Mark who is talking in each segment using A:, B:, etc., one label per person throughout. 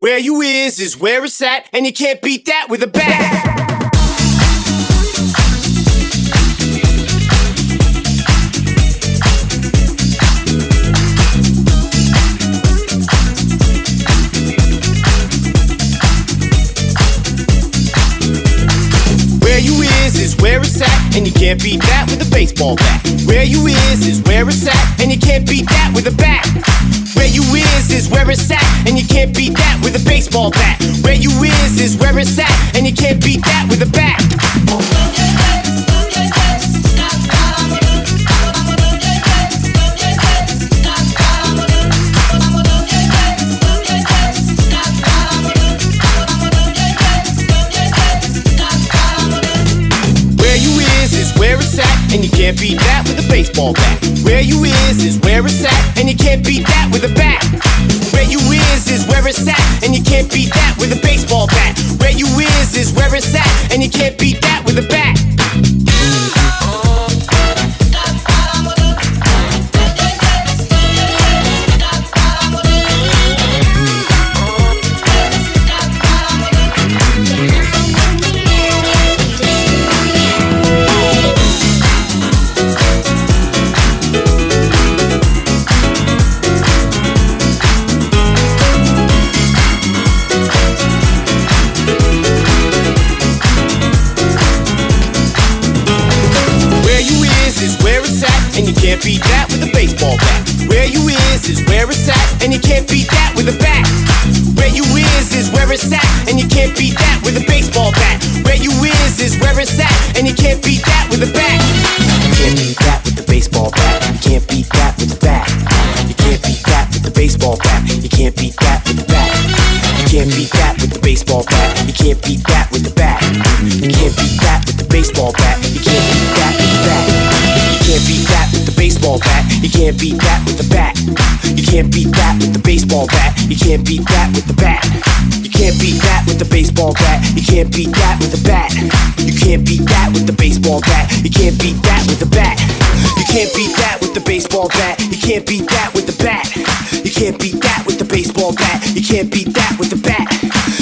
A: Where you is is where it's at, and you can't beat that with a bat. And you can't beat that with a baseball bat. Where you is is where it's at, and you can't beat that with a bat. Where you is is where it's at, and you can't beat that with a baseball bat. Where you is is where it's at, and you can't beat that with a bat. Can't beat that with a baseball bat. Where you is is where it's at, and you can't beat that with a bat. Where you is is where it's at, and you can't beat that with a baseball bat. Where you is is where it's at, and you can't beat that with a bat. Can't beat that with a baseball bat. Where you is is where it's at, and you can't beat that with a bat. Where you is is where it's at, and you can't beat that with a baseball bat. Where you is is where it's at, and you can't beat that with a bat.
B: You can't beat that with the baseball bat. You can't beat that with the bat. You can't beat that with the baseball bat. You can't beat that with the bat. You can't beat that with the baseball bat. You can't beat that with the bat. You can't beat that with the baseball bat. You can't beat that with the bat. Can't beat that with the bat. You can't beat that with the baseball bat. You can't beat that with the bat. You can't beat that with the baseball bat. You can't beat that with the bat. You can't beat that with the baseball bat. You can't beat that with the bat. You can't beat that with the baseball bat. You can't beat that with the bat. You can't beat that with the baseball bat. You can't beat that with the bat.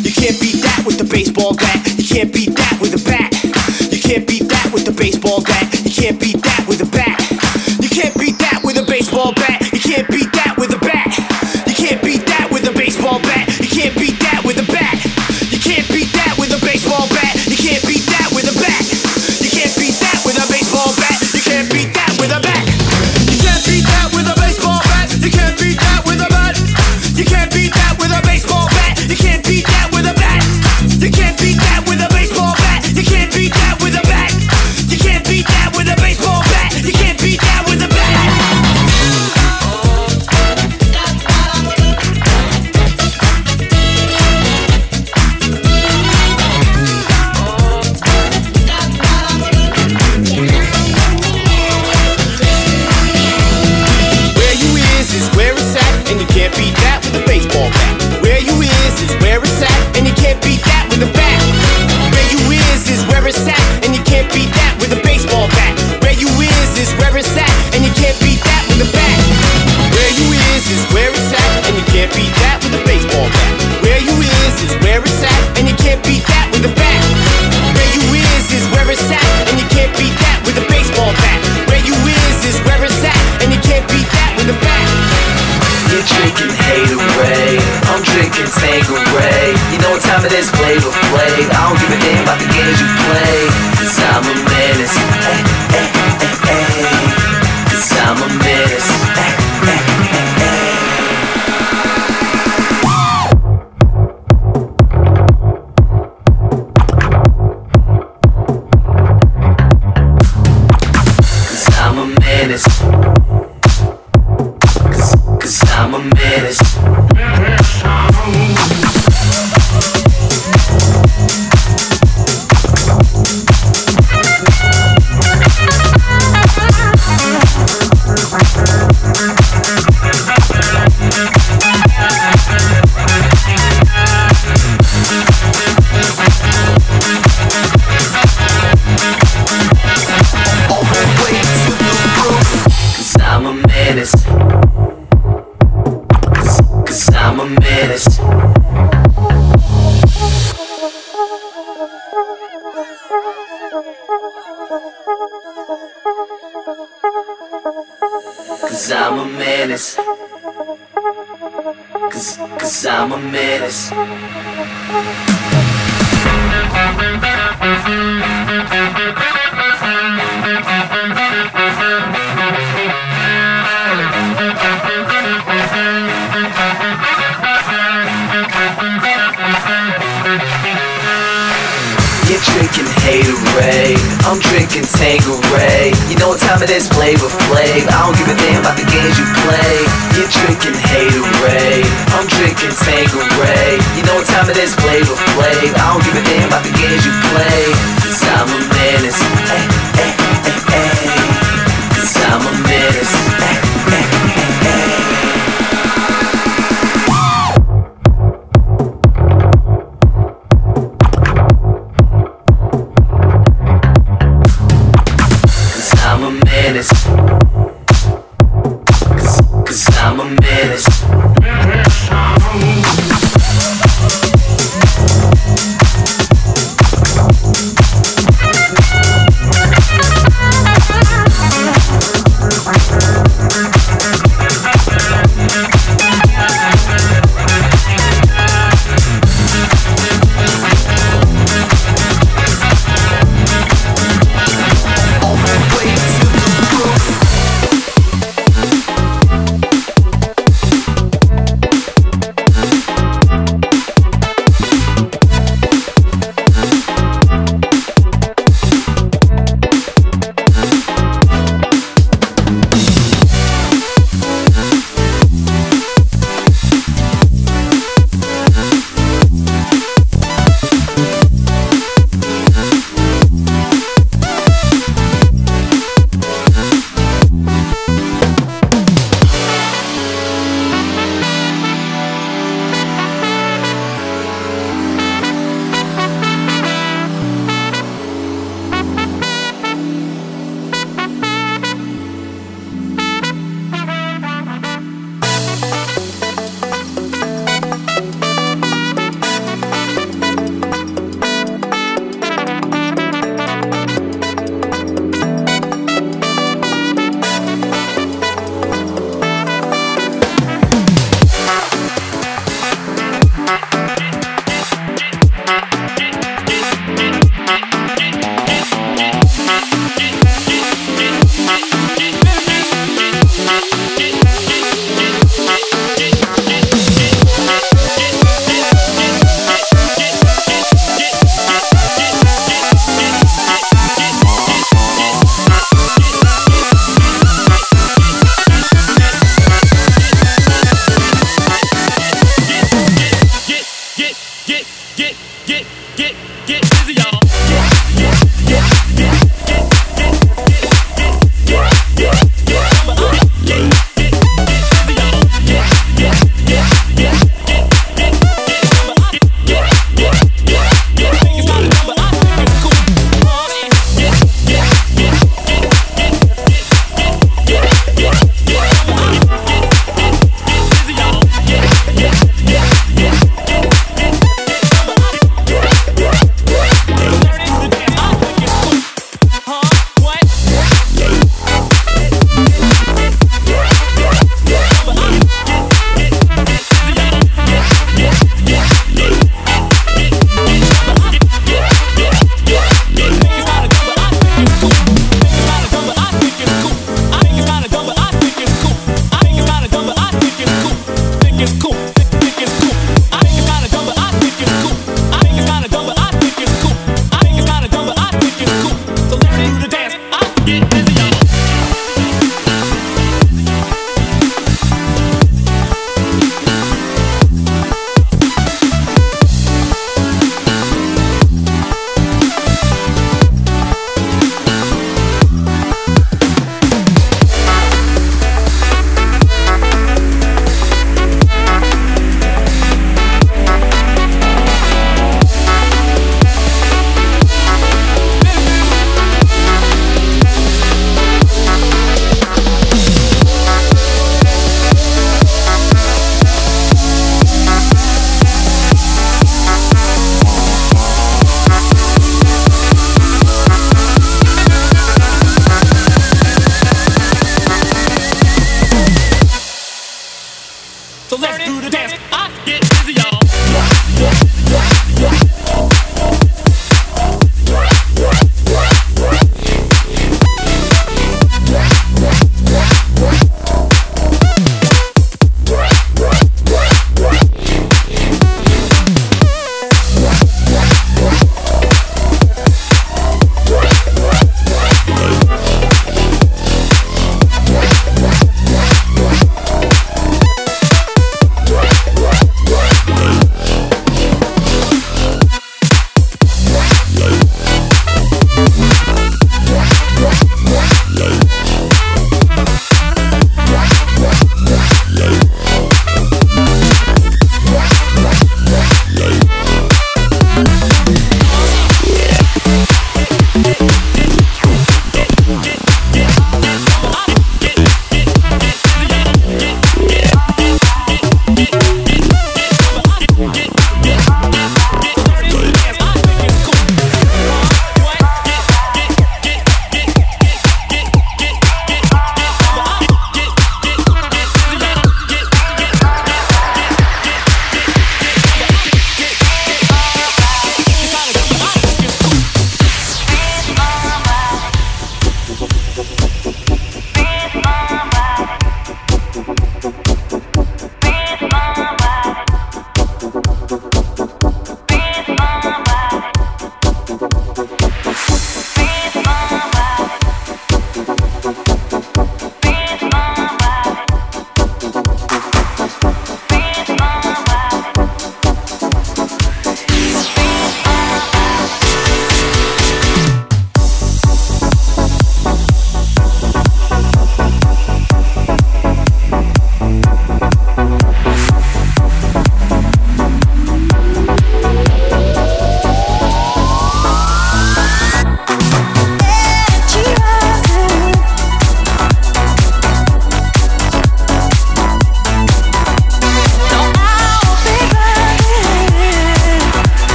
B: You can't beat that with the baseball bat. You can't beat that with the bat. You can't beat that with the baseball bat. You can't beat that with a bat. You can't beat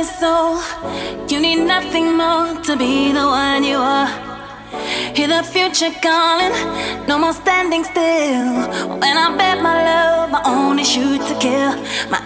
C: your soul. You need nothing more to be the one you are. Hear the future calling, no more standing still. When I bet my love, I only shoot to kill. My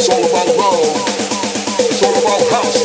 C: It's all about love. It's all about
B: house.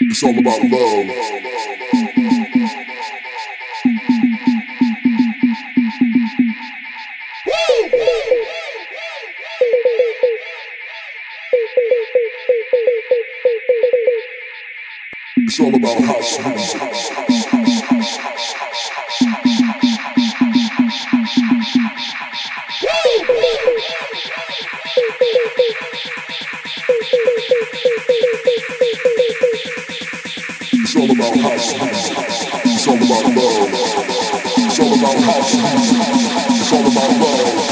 D: It's all about love. all about
E: house It's all about house. It's all about love. It's all about house. It's all about love.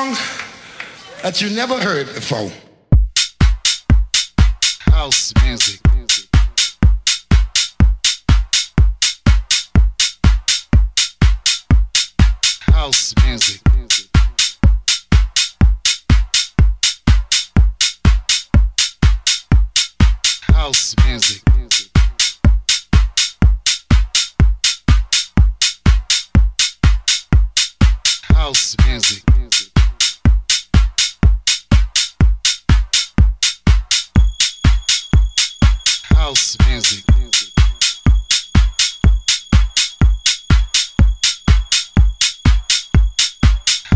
E: Song that you never heard before. House music. House music. House music. House music. House music.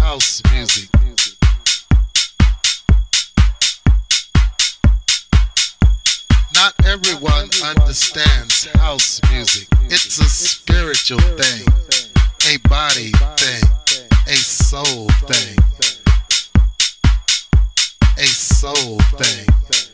E: House music. Not everyone understands house music. It's a spiritual thing, a body thing, a soul thing, a soul thing.